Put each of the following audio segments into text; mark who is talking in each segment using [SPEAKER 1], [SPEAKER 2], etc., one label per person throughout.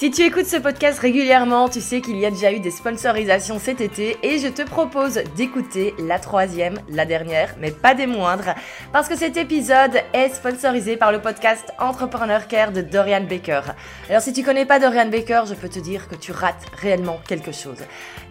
[SPEAKER 1] Si tu écoutes ce podcast régulièrement, tu sais qu'il y a déjà eu des sponsorisations cet été et je te propose d'écouter la troisième, la dernière, mais pas des moindres, parce que cet épisode est sponsorisé par le podcast Entrepreneur Care de Dorian Baker. Alors si tu connais pas Dorian Baker, je peux te dire que tu rates réellement quelque chose.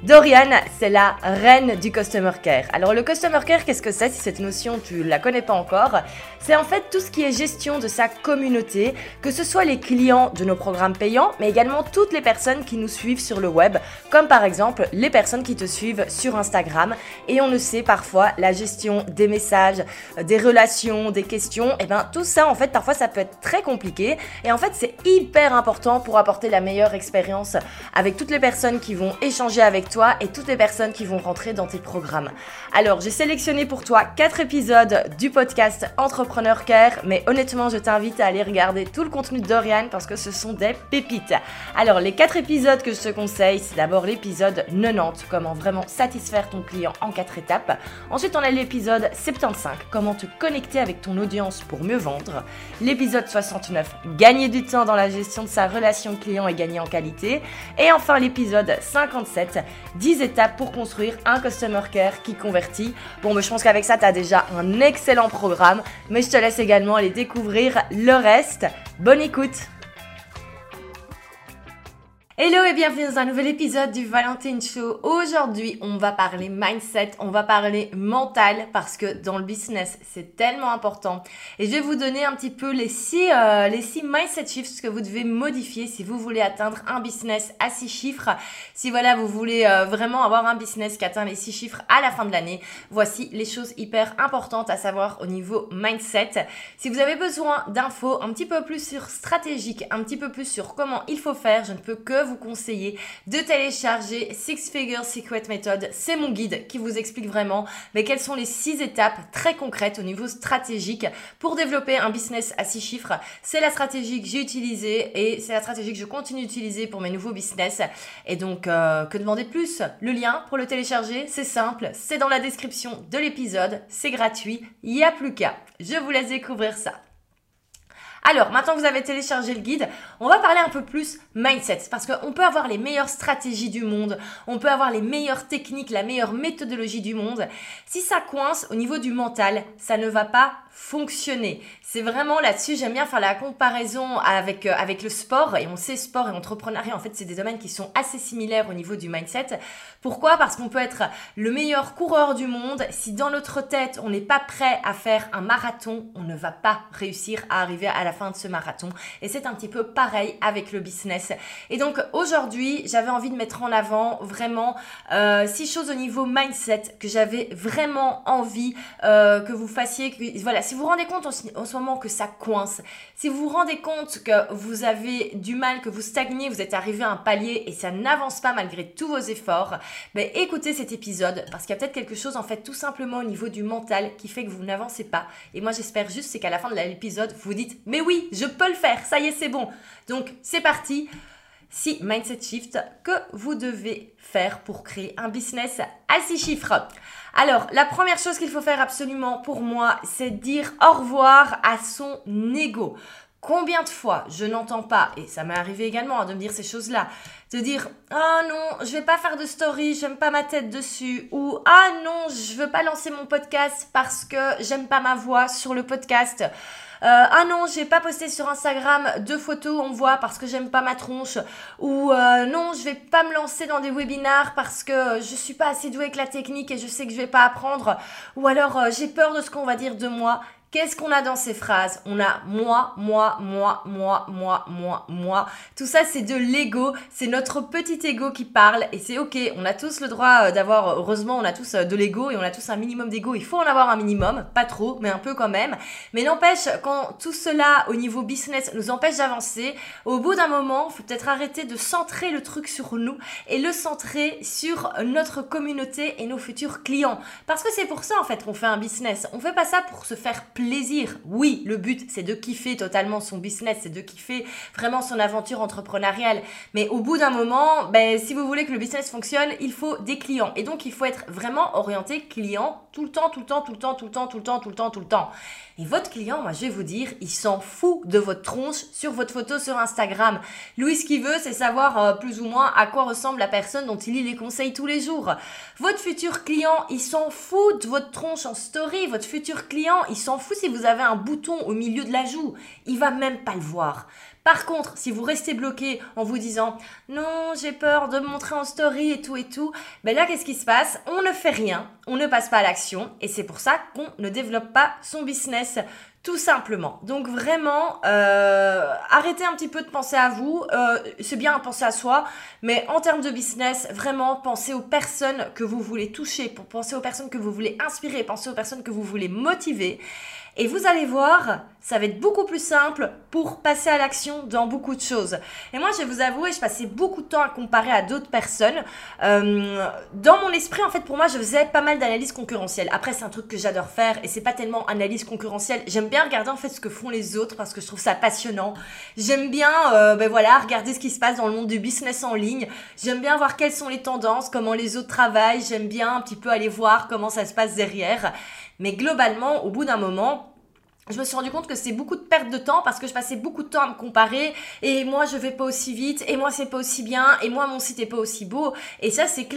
[SPEAKER 1] Dorian, c'est la reine du Customer Care. Alors le Customer Care, qu'est-ce que c'est si cette notion tu la connais pas encore? C'est en fait tout ce qui est gestion de sa communauté, que ce soit les clients de nos programmes payants, mais également toutes les personnes qui nous suivent sur le web, comme par exemple les personnes qui te suivent sur Instagram. Et on le sait parfois, la gestion des messages, euh, des relations, des questions, et eh ben tout ça en fait parfois ça peut être très compliqué. Et en fait c'est hyper important pour apporter la meilleure expérience avec toutes les personnes qui vont échanger avec toi et toutes les personnes qui vont rentrer dans tes programmes. Alors j'ai sélectionné pour toi quatre épisodes du podcast Entrepreneur Care, mais honnêtement je t'invite à aller regarder tout le contenu de Dorian parce que ce sont des pépites. Alors, les quatre épisodes que je te conseille, c'est d'abord l'épisode 90, comment vraiment satisfaire ton client en quatre étapes. Ensuite, on a l'épisode 75, comment te connecter avec ton audience pour mieux vendre. L'épisode 69, gagner du temps dans la gestion de sa relation client et gagner en qualité. Et enfin, l'épisode 57, 10 étapes pour construire un customer care qui convertit. Bon, mais je pense qu'avec ça, tu as déjà un excellent programme, mais je te laisse également aller découvrir le reste. Bonne écoute Hello et bienvenue dans un nouvel épisode du Valentine Show. Aujourd'hui, on va parler mindset, on va parler mental parce que dans le business, c'est tellement important. Et je vais vous donner un petit peu les six, euh, les six mindset shifts que vous devez modifier si vous voulez atteindre un business à six chiffres. Si voilà, vous voulez euh, vraiment avoir un business qui atteint les six chiffres à la fin de l'année, voici les choses hyper importantes à savoir au niveau mindset. Si vous avez besoin d'infos un petit peu plus sur stratégique, un petit peu plus sur comment il faut faire, je ne peux que vous conseiller de télécharger Six Figure Secret Method. C'est mon guide qui vous explique vraiment mais quelles sont les six étapes très concrètes au niveau stratégique pour développer un business à six chiffres. C'est la stratégie que j'ai utilisée et c'est la stratégie que je continue d'utiliser pour mes nouveaux business. Et donc, euh, que demander de plus? Le lien pour le télécharger, c'est simple, c'est dans la description de l'épisode, c'est gratuit, il n'y a plus qu'à. Je vous laisse découvrir ça. Alors, maintenant que vous avez téléchargé le guide, on va parler un peu plus mindset. Parce qu'on peut avoir les meilleures stratégies du monde, on peut avoir les meilleures techniques, la meilleure méthodologie du monde. Si ça coince au niveau du mental, ça ne va pas fonctionner. C'est vraiment là-dessus, j'aime bien faire la comparaison avec, euh, avec le sport. Et on sait sport et entrepreneuriat, en fait, c'est des domaines qui sont assez similaires au niveau du mindset. Pourquoi? Parce qu'on peut être le meilleur coureur du monde. Si dans notre tête, on n'est pas prêt à faire un marathon, on ne va pas réussir à arriver à la fin de ce marathon. Et c'est un petit peu pareil avec le business. Et donc aujourd'hui, j'avais envie de mettre en avant vraiment euh, six choses au niveau mindset que j'avais vraiment envie euh, que vous fassiez. Que, voilà, si vous vous rendez compte en, ce moment que ça coince, si vous vous rendez compte que vous avez du mal, que vous stagnez, vous êtes arrivé à un palier et ça n'avance pas malgré tous vos efforts, ben écoutez cet épisode parce qu'il y a peut-être quelque chose en fait tout simplement au niveau du mental qui fait que vous n'avancez pas. Et moi j'espère juste c'est qu'à la fin de l'épisode vous vous dites mais oui je peux le faire, ça y est c'est bon. Donc c'est parti. Si mindset shift que vous devez faire pour créer un business à six chiffres. Alors, la première chose qu'il faut faire absolument pour moi, c'est dire au revoir à son ego. Combien de fois je n'entends pas, et ça m'est arrivé également hein, de me dire ces choses-là, de dire ah non, je vais pas faire de story, j'aime pas ma tête dessus, ou ah non, je veux pas lancer mon podcast parce que j'aime pas ma voix sur le podcast. Euh, ah non, j'ai pas posté sur Instagram deux photos on voit parce que j'aime pas ma tronche ou euh, non, je vais pas me lancer dans des webinars parce que je suis pas assez douée avec la technique et je sais que je vais pas apprendre ou alors euh, j'ai peur de ce qu'on va dire de moi. Qu'est-ce qu'on a dans ces phrases? On a moi, moi, moi, moi, moi, moi, moi. Tout ça, c'est de l'ego. C'est notre petit ego qui parle et c'est ok. On a tous le droit euh, d'avoir, heureusement, on a tous euh, de l'ego et on a tous un minimum d'ego. Il faut en avoir un minimum, pas trop, mais un peu quand même. Mais n'empêche, quand tout cela au niveau business nous empêche d'avancer, au bout d'un moment, il faut peut-être arrêter de centrer le truc sur nous et le centrer sur notre communauté et nos futurs clients. Parce que c'est pour ça en fait qu'on fait un business. On fait pas ça pour se faire. Oui, le but, c'est de kiffer totalement son business, c'est de kiffer vraiment son aventure entrepreneuriale. Mais au bout d'un moment, ben, si vous voulez que le business fonctionne, il faut des clients. Et donc, il faut être vraiment orienté client tout le temps, tout le temps, tout le temps, tout le temps, tout le temps, tout le temps, tout le temps. Et votre client, moi, je vais vous dire, il s'en fout de votre tronche sur votre photo sur Instagram. Lui, ce qu'il veut, c'est savoir euh, plus ou moins à quoi ressemble la personne dont il lit les conseils tous les jours. Votre futur client, il s'en fout de votre tronche en story. Votre futur client, il s'en fout si vous avez un bouton au milieu de la joue. Il va même pas le voir. Par contre, si vous restez bloqué en vous disant non, j'ai peur de montrer en story et tout et tout, ben là, qu'est-ce qui se passe? On ne fait rien, on ne passe pas à l'action et c'est pour ça qu'on ne développe pas son business. Tout simplement. Donc vraiment, euh, arrêtez un petit peu de penser à vous. Euh, c'est bien penser à soi, mais en termes de business, vraiment pensez aux personnes que vous voulez toucher, pour penser aux personnes que vous voulez inspirer, pensez aux personnes que vous voulez motiver. Et vous allez voir, ça va être beaucoup plus simple pour passer à l'action dans beaucoup de choses. Et moi, je vais vous avouer, je passais beaucoup de temps à comparer à d'autres personnes. Euh, dans mon esprit, en fait, pour moi, je faisais pas mal d'analyse concurrentielle. Après, c'est un truc que j'adore faire et c'est pas tellement analyse concurrentielle. J'aime bien regarder en fait ce que font les autres parce que je trouve ça passionnant. J'aime bien, euh, ben voilà, regarder ce qui se passe dans le monde du business en ligne. J'aime bien voir quelles sont les tendances, comment les autres travaillent. J'aime bien un petit peu aller voir comment ça se passe derrière. Mais globalement, au bout d'un moment, je me suis rendu compte que c'est beaucoup de perte de temps parce que je passais beaucoup de temps à me comparer. Et moi je vais pas aussi vite. Et moi c'est pas aussi bien. Et moi mon site est pas aussi beau. Et ça c'est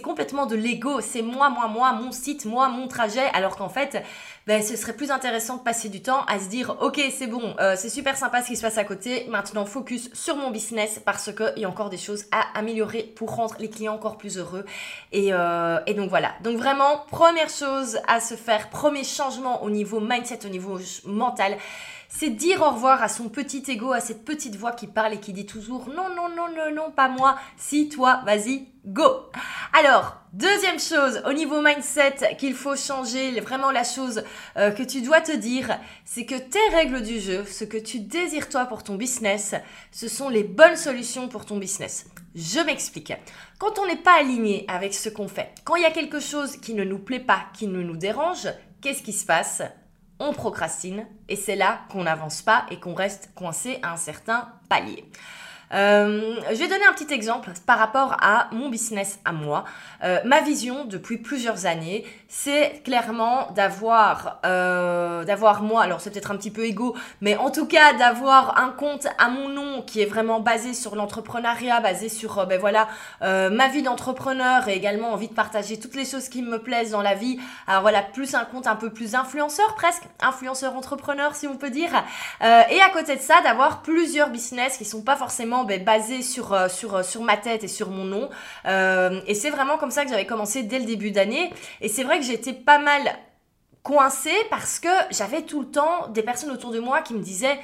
[SPEAKER 1] complètement de l'ego. C'est moi moi moi mon site moi mon trajet. Alors qu'en fait ben, ce serait plus intéressant de passer du temps à se dire ok c'est bon euh, c'est super sympa ce qui se passe à côté. Maintenant focus sur mon business parce qu'il y a encore des choses à améliorer pour rendre les clients encore plus heureux. Et, euh, et donc voilà. Donc vraiment première chose à se faire premier changement au niveau mindset au niveau mental, c'est dire au revoir à son petit ego, à cette petite voix qui parle et qui dit toujours non, non, non, non, non, pas moi, si toi, vas-y, go. Alors, deuxième chose au niveau mindset qu'il faut changer, vraiment la chose euh, que tu dois te dire, c'est que tes règles du jeu, ce que tu désires toi pour ton business, ce sont les bonnes solutions pour ton business. Je m'explique. Quand on n'est pas aligné avec ce qu'on fait, quand il y a quelque chose qui ne nous plaît pas, qui ne nous dérange, qu'est-ce qui se passe? On procrastine et c'est là qu'on n'avance pas et qu'on reste coincé à un certain palier. Euh, je vais donner un petit exemple par rapport à mon business à moi. Euh, ma vision depuis plusieurs années, c'est clairement d'avoir, euh, d'avoir moi, alors c'est peut-être un petit peu égo, mais en tout cas d'avoir un compte à mon nom qui est vraiment basé sur l'entrepreneuriat, basé sur, ben voilà, ma vie d'entrepreneur et également envie de partager toutes les choses qui me plaisent dans la vie. Alors voilà, plus un compte un peu plus influenceur presque, influenceur entrepreneur si on peut dire. et à côté de ça, d'avoir plusieurs business qui sont pas forcément ben, basé sur, euh, sur, euh, sur ma tête et sur mon nom. Euh, et c'est vraiment comme ça que j'avais commencé dès le début d'année. Et c'est vrai que j'étais pas mal coincée parce que j'avais tout le temps des personnes autour de moi qui me disaient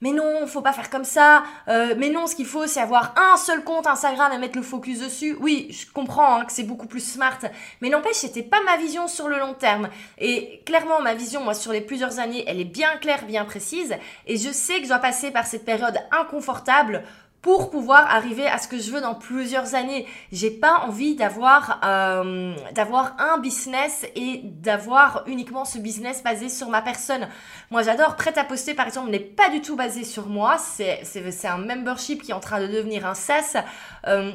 [SPEAKER 1] mais non, faut pas faire comme ça. Mais non, ce qu'il faut, c'est avoir un seul compte Instagram et mettre le focus dessus. Oui, je comprends hein, que c'est beaucoup plus smart, mais n'empêche, c'était pas ma vision sur le long terme. Et clairement, ma vision, moi, sur les plusieurs années, elle est bien claire, bien précise. Et je sais que je dois passer par cette période inconfortable pour pouvoir arriver à ce que je veux dans plusieurs années. J'ai pas envie d'avoir euh, d'avoir un business et d'avoir uniquement ce business basé sur ma personne. Moi, j'adore prêt à poster par exemple n'est pas du tout basé sur moi. C'est c'est un membership qui est en train de devenir un SaaS. Euh,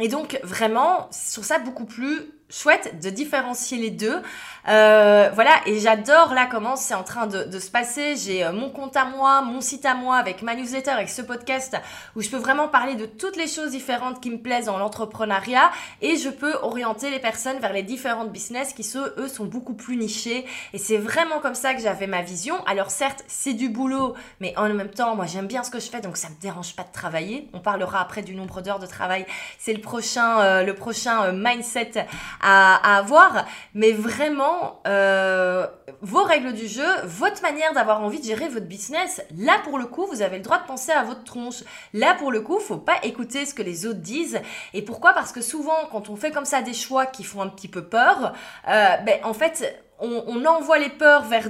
[SPEAKER 1] et donc vraiment sur ça beaucoup plus chouette de différencier les deux. Euh, voilà, et j'adore là comment c'est en train de, se passer. J'ai euh, mon compte à moi, mon site à moi, avec ma newsletter, avec ce podcast où je peux vraiment parler de toutes les choses différentes qui me plaisent dans l'entrepreneuriat et je peux orienter les personnes vers les différentes business qui, eux, sont beaucoup plus nichés. Et c'est vraiment comme ça que j'avais ma vision. Alors certes, c'est du boulot, mais en même temps, moi j'aime bien ce que je fais, donc ça me dérange pas de travailler. On parlera après du nombre d'heures de travail. C'est le prochain, euh, le prochain mindset à, avoir, mais vraiment euh, vos règles du jeu, votre manière d'avoir envie de gérer votre business. Là, pour le coup, vous avez le droit de penser à votre tronche. Là, pour le coup, faut pas écouter ce que les autres disent. Et pourquoi? Parce que souvent, quand on fait comme ça des choix qui font un petit peu peur, euh, ben en fait on, envoie les peurs vers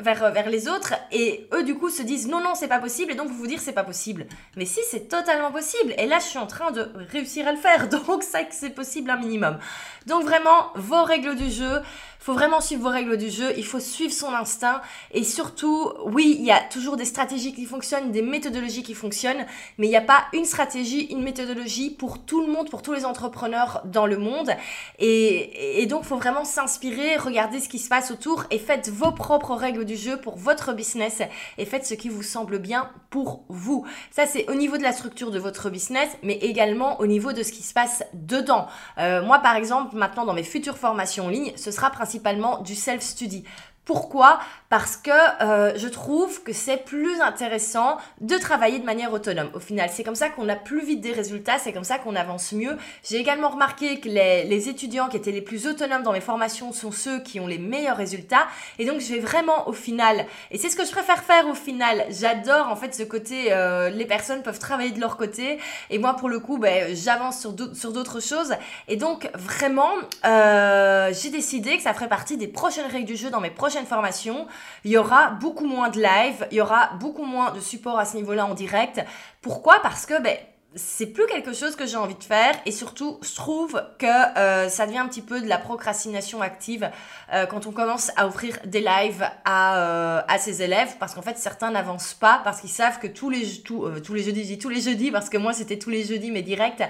[SPEAKER 1] vers, vers, les autres et eux du coup se disent non non c'est pas possible et donc vous vous dire c'est pas possible. Mais si c'est totalement possible et là je suis en train de réussir à le faire donc ça c'est possible un minimum. Donc vraiment vos règles du jeu faut vraiment suivre vos règles du jeu, il faut suivre son instinct et surtout, oui, il y a toujours des stratégies qui fonctionnent, des méthodologies qui fonctionnent, mais il n'y a pas une stratégie, une méthodologie pour tout le monde, pour tous les entrepreneurs dans le monde. Et, et donc, faut vraiment s'inspirer, regarder ce qui se passe autour et faites vos propres règles du jeu pour votre business et faites ce qui vous semble bien pour vous. Ça, c'est au niveau de la structure de votre business, mais également au niveau de ce qui se passe dedans. Euh, moi, par exemple, maintenant, dans mes futures formations en ligne, ce sera principalement principalement du self-study. Pourquoi? Parce que euh, je trouve que c'est plus intéressant de travailler de manière autonome. Au final, c'est comme ça qu'on a plus vite des résultats, c'est comme ça qu'on avance mieux. J'ai également remarqué que les, étudiants qui étaient les plus autonomes dans mes formations sont ceux qui ont les meilleurs résultats. Et donc, je vais vraiment au final, et c'est ce que je préfère faire au final. J'adore en fait ce côté, euh, les personnes peuvent travailler de leur côté. Et moi, pour le coup, ben, j'avance sur d'autres choses. Et donc, vraiment, euh, j'ai décidé que ça ferait partie des prochaines règles du jeu dans mes prochaines formation, il y aura beaucoup moins de live, il y aura beaucoup moins de support à ce niveau-là en direct. Pourquoi? Parce que ben, c'est plus quelque chose que j'ai envie de faire et surtout je trouve que euh, ça devient un petit peu de la procrastination active euh, quand on commence à offrir des lives à, euh, à ses élèves parce qu'en fait certains n'avancent pas parce qu'ils savent que tous les tous les jeudis tous les jeudis parce que moi c'était tous les jeudis mais direct.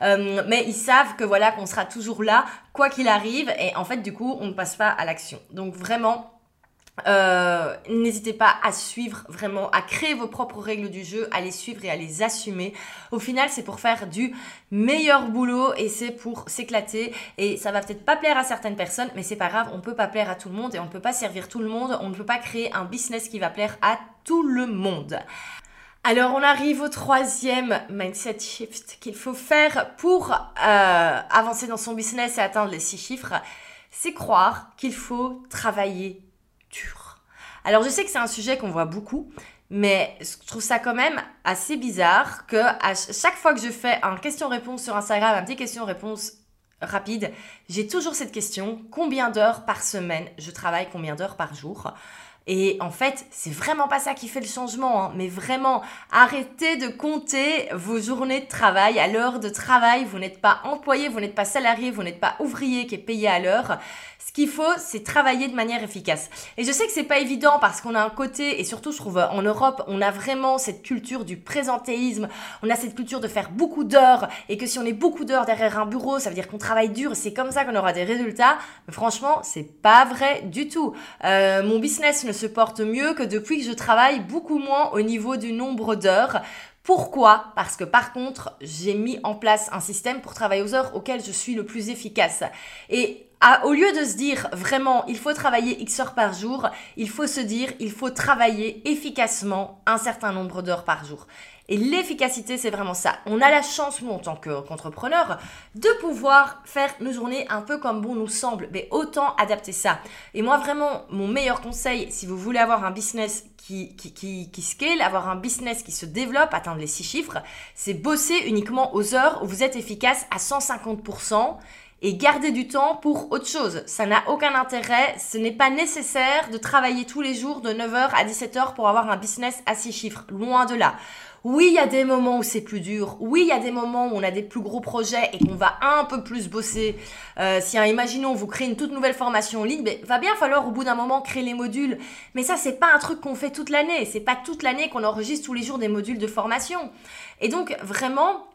[SPEAKER 1] Mais ils savent que voilà qu'on sera toujours là quoi qu'il arrive et en fait du coup on ne passe pas à l'action. Donc vraiment euh, n'hésitez pas à suivre vraiment, à créer vos propres règles du jeu, à les suivre et à les assumer. Au final, c'est pour faire du meilleur boulot et c'est pour s'éclater. Et ça va peut-être pas plaire à certaines personnes, mais c'est pas grave, on peut pas plaire à tout le monde et on ne peut pas servir tout le monde. On ne peut pas créer un business qui va plaire à tout le monde. Alors on arrive au troisième mindset shift qu'il faut faire pour euh, avancer dans son business et atteindre les six chiffres. C'est croire qu'il faut travailler alors je sais que c'est un sujet qu'on voit beaucoup, mais je trouve ça quand même assez bizarre que à chaque fois que je fais un question-réponse sur Instagram, un petit question-réponse rapide, j'ai toujours cette question combien d'heures par semaine je travaille, combien d'heures par jour? Et en fait, c'est vraiment pas ça qui fait le changement, hein. mais vraiment, arrêtez de compter vos journées de travail. À l'heure de travail, vous n'êtes pas employé, vous n'êtes pas salarié, vous n'êtes pas ouvrier qui est payé à l'heure. Ce qu'il faut, c'est travailler de manière efficace. Et je sais que c'est pas évident parce qu'on a un côté, et surtout je trouve en Europe, on a vraiment cette culture du présentéisme, on a cette culture de faire beaucoup d'heures, et que si on est beaucoup d'heures derrière un bureau, ça veut dire qu'on travaille dur, c'est comme ça qu'on aura des résultats. Mais franchement, c'est pas vrai du tout. Euh, mon business ne se porte mieux que depuis que je travaille beaucoup moins au niveau du nombre d'heures. Pourquoi? Parce que par contre, j'ai mis en place un système pour travailler aux heures auxquelles je suis le plus efficace. Et au lieu de se dire vraiment il faut travailler X heures par jour, il faut se dire il faut travailler efficacement un certain nombre d'heures par jour. Et l'efficacité, c'est vraiment ça. On a la chance, nous, en tant qu'entrepreneurs, de pouvoir faire nos journées un peu comme bon nous semble. Mais autant adapter ça. Et moi, vraiment, mon meilleur conseil, si vous voulez avoir un business qui, qui, qui, scale, avoir un business qui se développe, atteindre les six chiffres, c'est bosser uniquement aux heures où vous êtes efficace à 150% et garder du temps pour autre chose. Ça n'a aucun intérêt. Ce n'est pas nécessaire de travailler tous les jours de 9h à 17h pour avoir un business à 6 chiffres. Loin de là. Oui, il y a des moments où c'est plus dur. Oui, il y a des moments où on a des plus gros projets et qu'on va un peu plus bosser. Euh, si, hein, imaginons, vous créez une toute nouvelle formation en ligne, ben, va bien falloir au bout d'un moment créer les modules. Mais ça, c'est pas un truc qu'on fait toute l'année. C'est pas toute l'année qu'on enregistre tous les jours des modules de formation. Et donc, vraiment,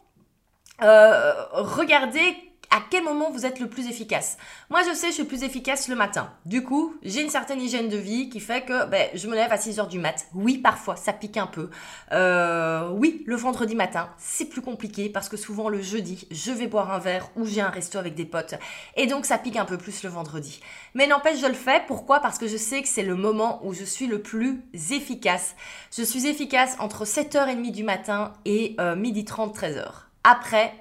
[SPEAKER 1] euh, regardez à quel moment vous êtes le plus efficace. Moi, je sais, je suis plus efficace le matin. Du coup, j'ai une certaine hygiène de vie qui fait que ben, je me lève à 6 heures du mat. Oui, parfois, ça pique un peu. Euh, oui, le vendredi matin, c'est plus compliqué parce que souvent le jeudi, je vais boire un verre ou j'ai un resto avec des potes. Et donc, ça pique un peu plus le vendredi. Mais n'empêche, je le fais. Pourquoi? Parce que je sais que c'est le moment où je suis le plus efficace. Je suis efficace entre 7h30 du matin et euh, midi 30, 13h. Après,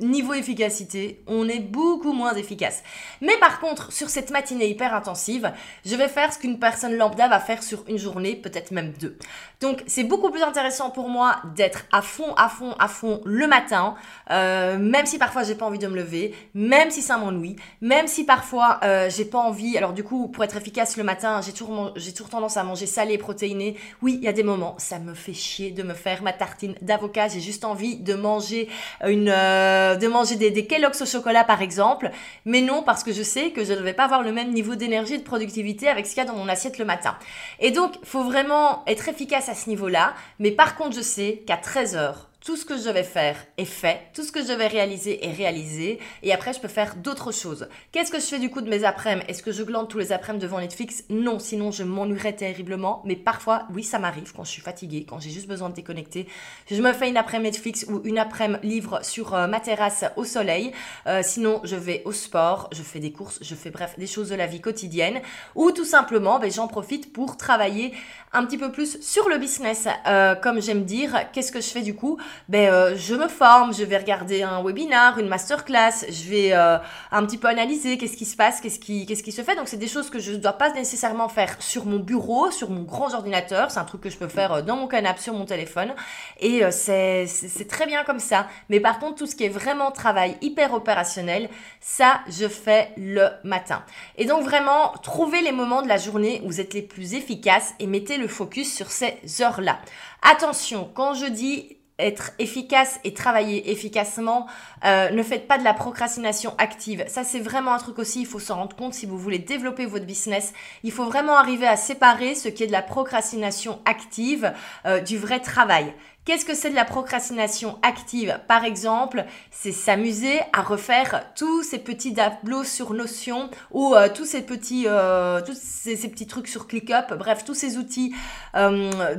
[SPEAKER 1] niveau efficacité, on est beaucoup moins efficace. Mais par contre, sur cette matinée hyper intensive, je vais faire ce qu'une personne lambda va faire sur une journée, peut-être même deux. Donc c'est beaucoup plus intéressant pour moi d'être à fond, à fond, à fond le matin, euh, même si parfois j'ai pas envie de me lever, même si ça m'ennuie, même si parfois euh, j'ai pas envie. Alors du coup, pour être efficace le matin, j'ai toujours, tendance à manger salé, protéiné. Oui, il y a des moments, ça me fait chier de me faire ma tartine d'avocat. J'ai juste envie de manger une euh, euh, de manger des, Kellogg's au chocolat par exemple, mais non parce que je sais que je ne vais pas avoir le même niveau d'énergie et de productivité avec ce qu'il y a dans mon assiette le matin. Et donc, faut vraiment être efficace à ce niveau-là, mais par contre, je sais qu'à 13 heures, tout ce que je vais faire est fait, tout ce que je vais réaliser est réalisé, et après je peux faire d'autres choses. Qu'est-ce que je fais du coup de mes après-midi? Est-ce que je glande tous les après-midi devant Netflix? Non, sinon je m'ennuierais terriblement, mais parfois, oui, ça m'arrive quand je suis fatiguée, quand j'ai juste besoin de déconnecter. Je me fais une après-midi Netflix ou une après-midi livre sur euh, ma terrasse au soleil, euh, sinon je vais au sport, je fais des courses, je fais bref des choses de la vie quotidienne, ou tout simplement, ben, j'en profite pour travailler un petit peu plus sur le business. Euh, comme j'aime dire, qu'est-ce que je fais du coup? Ben, euh, je me forme, je vais regarder un webinar, une masterclass, je vais euh, un petit peu analyser qu'est-ce qui se passe, qu'est-ce qui, qu'est-ce qui se fait. Donc, c'est des choses que je ne dois pas nécessairement faire sur mon bureau, sur mon grand ordinateur. C'est un truc que je peux faire euh, dans mon canapé, sur mon téléphone. Et c'est, c'est très bien comme ça. Mais par contre, tout ce qui est vraiment travail hyper opérationnel, ça, je fais le matin. Et donc, vraiment, trouvez les moments de la journée où vous êtes les plus efficaces et mettez le focus sur ces heures-là. Attention, quand je dis être efficace et travailler efficacement, euh, ne faites pas de la procrastination active. Ça, c'est vraiment un truc aussi, il faut s'en rendre compte si vous voulez développer votre business. Il faut vraiment arriver à séparer ce qui est de la procrastination active euh, du vrai travail. Qu'est-ce que c'est de la procrastination active? Par exemple, c'est s'amuser à refaire tous ces petits tableaux sur Notion ou euh, tous ces petits, euh, tous ces, petits trucs sur ClickUp. Bref, tous ces outils euh,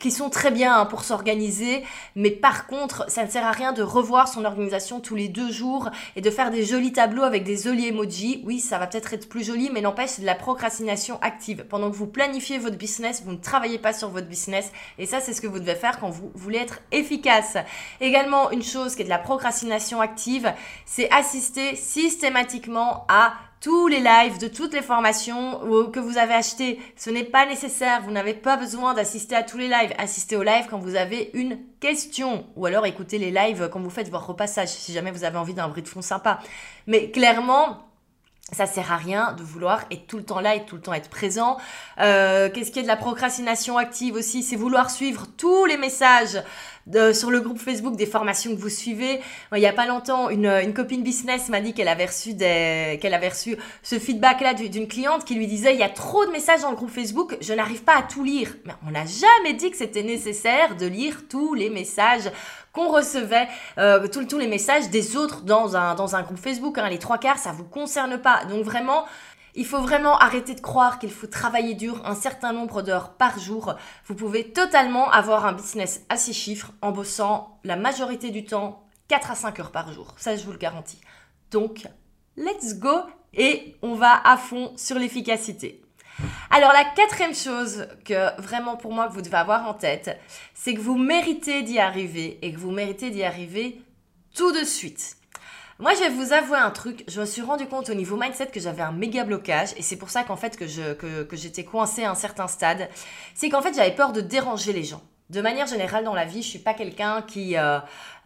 [SPEAKER 1] qui sont très bien hein, pour s'organiser. Mais par contre, ça ne sert à rien de revoir son organisation tous les deux jours et de faire des jolis tableaux avec des jolis emojis. Oui, ça va peut-être être plus joli, mais n'empêche, c'est de la procrastination active. Pendant que vous planifiez votre business, vous ne travaillez pas sur votre business. Et ça, c'est ce que vous devez faire quand vous être efficace. Également, une chose qui est de la procrastination active, c'est assister systématiquement à tous les lives de toutes les formations que vous avez achetées. Ce n'est pas nécessaire, vous n'avez pas besoin d'assister à tous les lives. Assistez aux lives quand vous avez une question ou alors écoutez les lives quand vous faites votre repassage si jamais vous avez envie d'un bruit de fond sympa. Mais clairement, ça sert à rien de vouloir être tout le temps là et tout le temps être présent. Euh, Qu'est-ce qui est de la procrastination active aussi? C'est vouloir suivre tous les messages de, sur le groupe Facebook des formations que vous suivez. il y a pas longtemps, une, une copine business m'a dit qu'elle avait reçu des, qu'elle avait reçu ce feedback-là d'une cliente qui lui disait il y a trop de messages dans le groupe Facebook, je n'arrive pas à tout lire. Mais on n'a jamais dit que c'était nécessaire de lire tous les messages qu'on recevait, euh, tous les messages des autres dans un, dans un groupe Facebook. Hein. Les trois quarts, ça vous concerne pas. Donc vraiment, il faut vraiment arrêter de croire qu'il faut travailler dur un certain nombre d'heures par jour. Vous pouvez totalement avoir un business à six chiffres en bossant la majorité du temps 4 à 5 heures par jour. Ça, je vous le garantis. Donc, let's go et on va à fond sur l'efficacité. Alors la quatrième chose que vraiment pour moi que vous devez avoir en tête, c'est que vous méritez d'y arriver et que vous méritez d'y arriver tout de suite. Moi, je vais vous avouer un truc. Je me suis rendu compte au niveau mindset que j'avais un méga blocage. Et c'est pour ça qu'en fait, que, j'étais coincée à un certain stade. C'est qu'en fait, j'avais peur de déranger les gens. De manière générale, dans la vie, je suis pas quelqu'un qui, euh,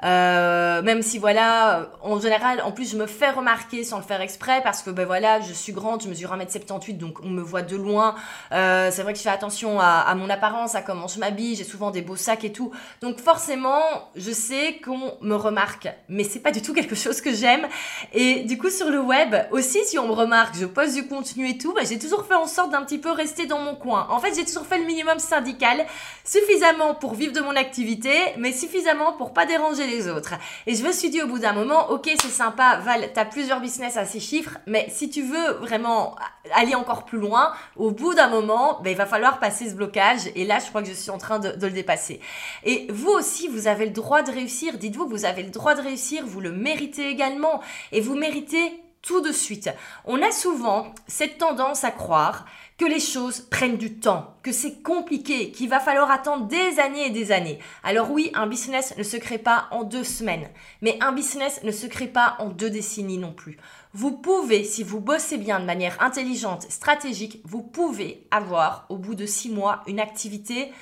[SPEAKER 1] euh, même si voilà, euh, en général, en plus je me fais remarquer sans le faire exprès parce que ben voilà, je suis grande, je mesure 1m78 donc on me voit de loin. C'est vrai que je fais attention à, à mon apparence, à comment je m'habille, j'ai souvent des beaux sacs et tout. Donc forcément, je sais qu'on me remarque, mais c'est pas du tout quelque chose que j'aime. Et du coup sur le web aussi, si on me remarque, je poste du contenu et tout, ben, j'ai toujours fait en sorte d'un petit peu rester dans mon coin. En fait, j'ai toujours fait le minimum syndical, suffisamment pour vivre de mon activité, mais suffisamment pour pas déranger les autres. Et je me suis dit au bout d'un moment, ok, c'est sympa, Val, tu as plusieurs business à ces chiffres, mais si tu veux vraiment aller encore plus loin, au bout d'un moment, ben, il va falloir passer ce blocage. Et là, je crois que je suis en train de, de le dépasser. Et vous aussi, vous avez le droit de réussir. Dites-vous vous avez le droit de réussir, vous le méritez également. Et vous méritez tout de suite. On a souvent cette tendance à croire que les choses prennent du temps, que c'est compliqué, qu'il va falloir attendre des années et des années. Alors oui, un business ne se crée pas en deux semaines, mais un business ne se crée pas en deux décennies non plus. Vous pouvez, si vous bossez bien de manière intelligente, stratégique, vous pouvez avoir au bout de six mois une activité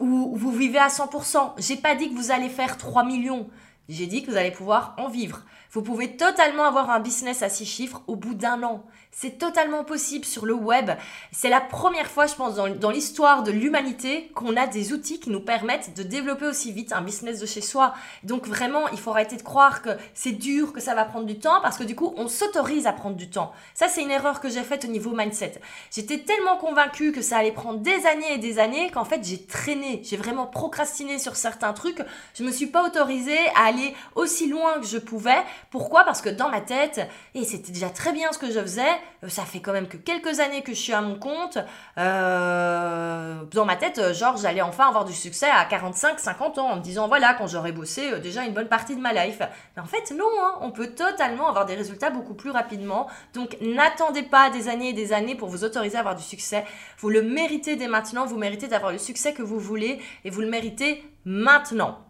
[SPEAKER 1] où vous vivez à 100%. J'ai pas dit que vous allez faire 3 millions. J'ai dit que vous allez pouvoir en vivre. Vous pouvez totalement avoir un business à six chiffres au bout d'un an. C'est totalement possible sur le web. C'est la première fois, je pense, dans, l'histoire de l'humanité qu'on a des outils qui nous permettent de développer aussi vite un business de chez soi. Donc vraiment, il faut arrêter de croire que c'est dur, que ça va prendre du temps, parce que du coup, on s'autorise à prendre du temps. Ça, c'est une erreur que j'ai faite au niveau mindset. J'étais tellement convaincue que ça allait prendre des années et des années qu'en fait, j'ai traîné. J'ai vraiment procrastiné sur certains trucs. Je me suis pas autorisée à aller aussi loin que je pouvais pourquoi? Parce que dans ma tête, et c'était déjà très bien ce que je faisais, euh, ça fait quand même que quelques années que je suis à mon compte, euh, dans ma tête, euh, genre j'allais enfin avoir du succès à 45-50 ans en me disant voilà, quand j'aurai bossé déjà une bonne partie de ma life. Mais en fait, non, hein, on peut totalement avoir des résultats beaucoup plus rapidement. Donc n'attendez pas des années et des années pour vous autoriser à avoir du succès. Vous le méritez dès maintenant, vous méritez d'avoir le succès que vous voulez et vous le méritez maintenant.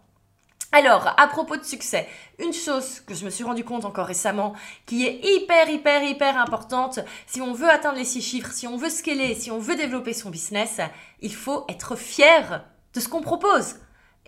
[SPEAKER 1] Alors, à propos de succès, une chose que je me suis rendu compte encore récemment, qui est hyper, hyper, hyper importante, si on veut atteindre les six chiffres, si on veut scaler, si on veut développer son business, il faut être fier de ce qu'on propose.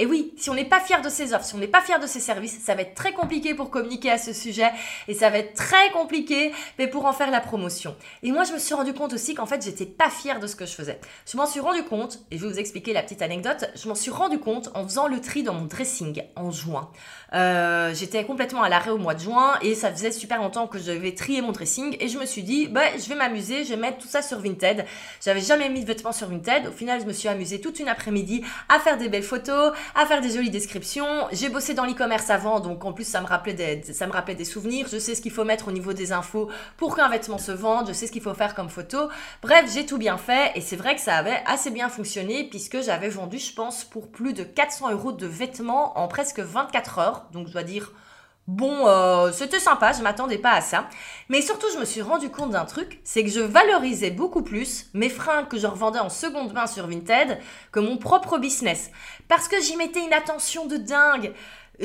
[SPEAKER 1] Et oui, si on n'est pas fier de ses offres, si on n'est pas fier de ses services, ça va être très compliqué pour communiquer à ce sujet et ça va être très compliqué mais pour en faire la promotion. Et moi, je me suis rendu compte aussi qu'en fait, j'étais pas fière de ce que je faisais. Je m'en suis rendu compte, et je vais vous expliquer la petite anecdote, je m'en suis rendu compte en faisant le tri dans mon dressing en juin. Euh, j'étais complètement à l'arrêt au mois de juin et ça faisait super longtemps que je devais trier mon dressing et je me suis dit, bah, je vais m'amuser, je vais mettre tout ça sur Vinted. J'avais jamais mis de vêtements sur Vinted. Au final, je me suis amusée toute une après-midi à faire des belles photos, à faire des jolies descriptions. J'ai bossé dans l'e-commerce avant, donc en plus ça me rappelait des, ça me rappelait des souvenirs. Je sais ce qu'il faut mettre au niveau des infos pour qu'un vêtement se vende. Je sais ce qu'il faut faire comme photo. Bref, j'ai tout bien fait et c'est vrai que ça avait assez bien fonctionné puisque j'avais vendu, je pense, pour plus de 400 euros de vêtements en presque 24 heures. Donc je dois dire Bon, euh, c'était sympa, je m'attendais pas à ça. Mais surtout, je me suis rendu compte d'un truc, c'est que je valorisais beaucoup plus mes fringues que je revendais en seconde main sur Vinted que mon propre business. Parce que j'y mettais une attention de dingue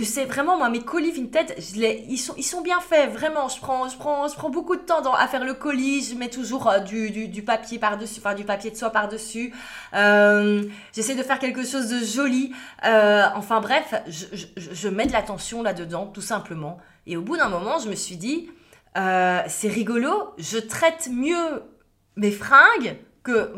[SPEAKER 1] c'est vraiment moi mes colis Vinted, je ils sont ils sont bien faits vraiment. Je prends je prends je prends beaucoup de temps à faire le colis. Je mets toujours euh, du, du, papier par dessus, du papier de soie par dessus. Euh, j'essaie de faire quelque chose de joli. Euh, enfin bref, je, je, je mets de l'attention là dedans tout simplement. Et au bout d'un moment, je me suis dit c'est rigolo. Je traite mieux mes fringues que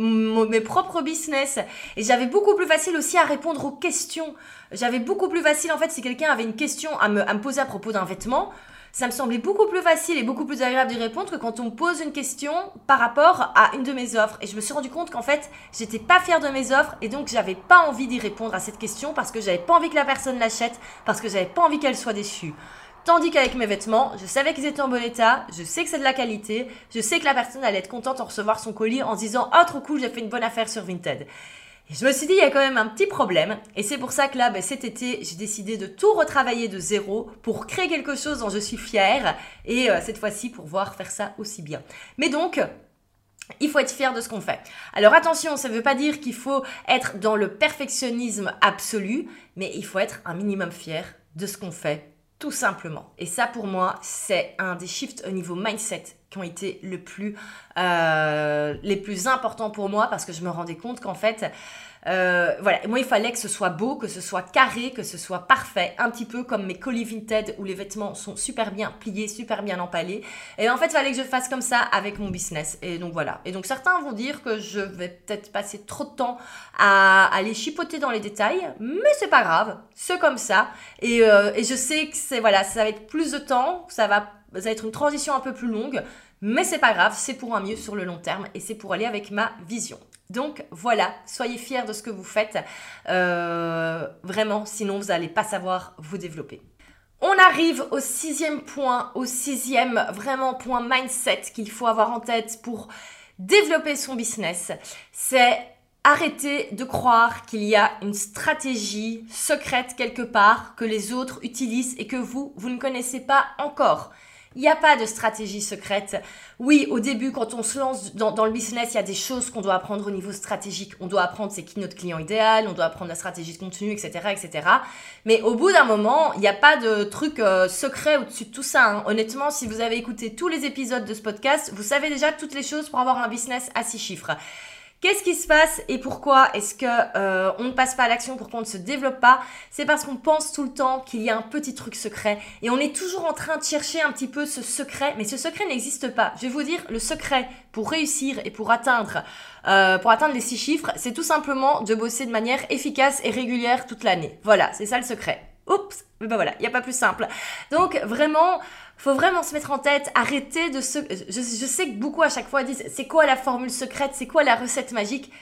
[SPEAKER 1] mes propres business. Et j'avais beaucoup plus facile aussi à répondre aux questions. J'avais beaucoup plus facile, en fait, si quelqu'un avait une question à me, à me poser à propos d'un vêtement, ça me semblait beaucoup plus facile et beaucoup plus agréable d'y répondre que quand on me pose une question par rapport à une de mes offres. Et je me suis rendu compte qu'en fait, j'étais pas fière de mes offres et donc j'avais pas envie d'y répondre à cette question parce que j'avais pas envie que la personne l'achète, parce que j'avais pas envie qu'elle soit déçue. Tandis qu'avec mes vêtements, je savais qu'ils étaient en bon état, je sais que c'est de la qualité, je sais que la personne allait être contente en recevoir son colis en se disant Oh, trop cool, j'ai fait une bonne affaire sur Vinted. Et je me suis dit, il y a quand même un petit problème. Et c'est pour ça que là, ben, cet été, j'ai décidé de tout retravailler de zéro pour créer quelque chose dont je suis fière. Et euh, cette fois-ci, pour voir faire ça aussi bien. Mais donc, il faut être fier de ce qu'on fait. Alors attention, ça ne veut pas dire qu'il faut être dans le perfectionnisme absolu, mais il faut être un minimum fier de ce qu'on fait tout simplement. Et ça, pour moi, c'est un des shifts au niveau mindset qui ont été euh, les plus importants pour moi parce que je me rendais compte qu'en fait, euh, voilà, moi il fallait que ce soit beau, que ce soit carré, que ce soit parfait, un petit peu comme mes colis Vinted où les vêtements sont super bien pliés, super bien empalés. Et en fait, il fallait que je fasse comme ça avec mon business. Et donc voilà. Et donc certains vont dire que je vais peut-être passer trop de temps à aller chipoter dans les détails, mais c'est pas grave, c'est comme ça. Et, euh, je sais que c'est voilà, ça va être plus de temps, ça va être une transition un peu plus longue. Mais c'est pas grave, c'est pour un mieux sur le long terme et c'est pour aller avec ma vision. Donc voilà, soyez fiers de ce que vous faites. Euh, vraiment, sinon vous n'allez pas savoir vous développer. On arrive au sixième point, au sixième vraiment point mindset qu'il faut avoir en tête pour développer son business. C'est arrêter de croire qu'il y a une stratégie secrète quelque part que les autres utilisent et que vous, vous ne connaissez pas encore. Il n'y a pas de stratégie secrète. Oui, au début, quand on se lance dans, le business, il y a des choses qu'on doit apprendre au niveau stratégique. On doit apprendre c'est qui notre client idéal, on doit apprendre la stratégie de contenu, etc. etc. Mais au bout d'un moment, il n'y a pas de truc euh, secret au-dessus de tout ça. Hein. Honnêtement, si vous avez écouté tous les épisodes de ce podcast, vous savez déjà toutes les choses pour avoir un business à six chiffres. Qu'est-ce qui se passe et pourquoi est-ce que euh, on ne passe pas à l'action, pourquoi on ne se développe pas? C'est parce qu'on pense tout le temps qu'il y a un petit truc secret et on est toujours en train de chercher un petit peu ce secret, mais ce secret n'existe pas. Je vais vous dire, le secret pour réussir et pour atteindre, euh, pour atteindre les six chiffres, c'est tout simplement de bosser de manière efficace et régulière toute l'année. Voilà, c'est ça le secret. Oups, mais ben voilà, il n'y a pas plus simple. Donc vraiment, faut vraiment se mettre en tête, arrêter de se... Je, je sais que beaucoup à chaque fois disent, c'est quoi la formule secrète, c'est quoi la recette magique?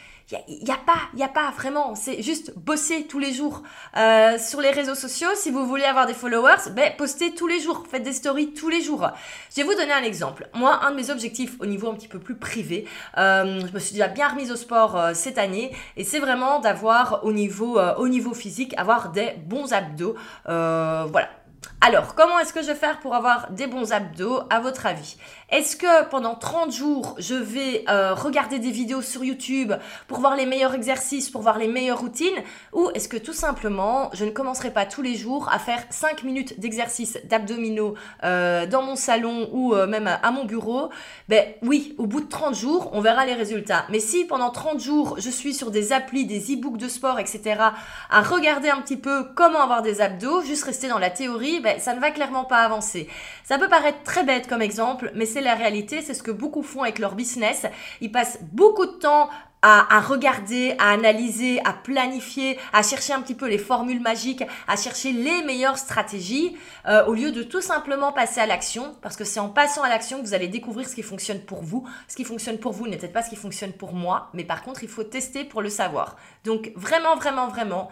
[SPEAKER 1] Il n'y a, pas, il a pas vraiment. C'est juste bosser tous les jours euh, sur les réseaux sociaux. Si vous voulez avoir des followers, ben, postez tous les jours, faites des stories tous les jours. Je vais vous donner un exemple. Moi, un de mes objectifs au niveau un petit peu plus privé, euh, je me suis déjà bien remise au sport euh, cette année, et c'est vraiment d'avoir au niveau, au niveau physique, avoir des bons abdos. voilà alors, comment est-ce que je vais faire pour avoir des bons abdos, à votre avis? Est-ce que pendant 30 jours, je vais euh, regarder des vidéos sur YouTube pour voir les meilleurs exercices, pour voir les meilleures routines? Ou est-ce que tout simplement, je ne commencerai pas tous les jours à faire 5 minutes d'exercice d'abdominaux euh, dans mon salon ou euh, même à mon bureau? Ben oui, au bout de 30 jours, on verra les résultats. Mais si pendant 30 jours, je suis sur des applis, des e-books de sport, etc., à regarder un petit peu comment avoir des abdos, juste rester dans la théorie, ça ne va clairement pas avancer. Ça peut paraître très bête comme exemple, mais c'est la réalité, c'est ce que beaucoup font avec leur business. Ils passent beaucoup de temps à, regarder, à analyser, à planifier, à chercher un petit peu les formules magiques, à chercher les meilleures stratégies, euh, au lieu de tout simplement passer à l'action, parce que c'est en passant à l'action que vous allez découvrir ce qui fonctionne pour vous. Ce qui fonctionne pour vous n'est peut-être pas ce qui fonctionne pour moi, mais par contre, il faut tester pour le savoir. Donc vraiment, vraiment, vraiment,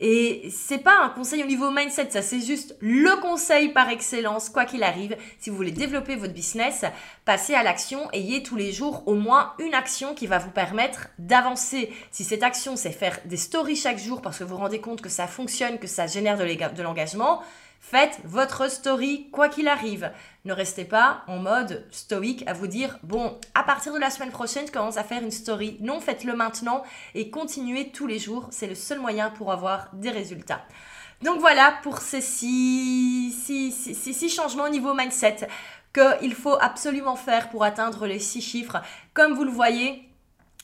[SPEAKER 1] et c'est pas un conseil au niveau mindset, ça c'est juste le conseil par excellence, quoi qu'il arrive. Si vous voulez développer votre business, passez à l'action, ayez tous les jours au moins une action qui va vous permettre d'avancer. Si cette action c'est faire des stories chaque jour parce que vous vous rendez compte que ça fonctionne, que ça génère de l'engagement, Faites votre story quoi qu'il arrive. Ne restez pas en mode stoïque à vous dire bon, à partir de la semaine prochaine, je commence à faire une story. Non, faites-le maintenant et continuez tous les jours. C'est le seul moyen pour avoir des résultats. Donc voilà pour ces six, six, six, six changements au niveau mindset qu'il faut absolument faire pour atteindre les six chiffres. Comme vous le voyez,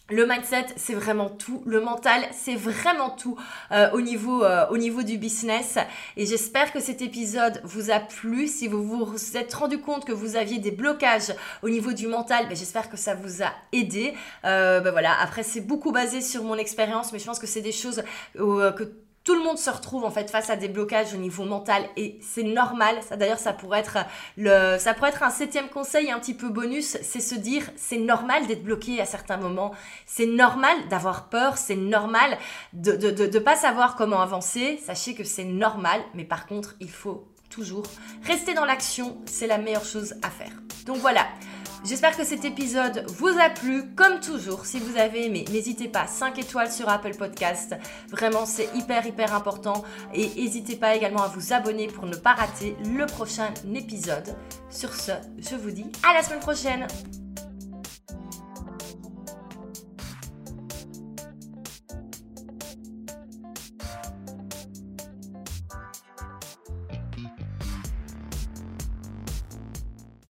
[SPEAKER 1] le mindset, c'est vraiment tout. Le mental, c'est vraiment tout euh, au, niveau, euh, au niveau du business. Et j'espère que cet épisode vous a plu. Si vous vous êtes rendu compte que vous aviez des blocages au niveau du mental, ben, j'espère que ça vous a aidé. Euh, ben voilà. Après, c'est beaucoup basé sur mon expérience, mais je pense que c'est des choses que tout le monde se retrouve en fait face à des blocages au niveau mental et c'est normal. Ça d'ailleurs ça pourrait être un septième conseil un petit peu bonus, c'est se dire c'est normal d'être bloqué à certains moments, c'est normal d'avoir peur, c'est normal de de pas savoir comment avancer. Sachez que c'est normal, mais par contre il faut toujours rester dans l'action, c'est la meilleure chose à faire. Donc voilà. J'espère que cet épisode vous a plu. Comme toujours, si vous avez aimé, n'hésitez pas 5 étoiles sur Apple Podcast. Vraiment, c'est hyper hyper important. Et n'hésitez pas également à vous abonner pour ne pas rater le prochain épisode. Sur ce, je vous dis à la semaine prochaine.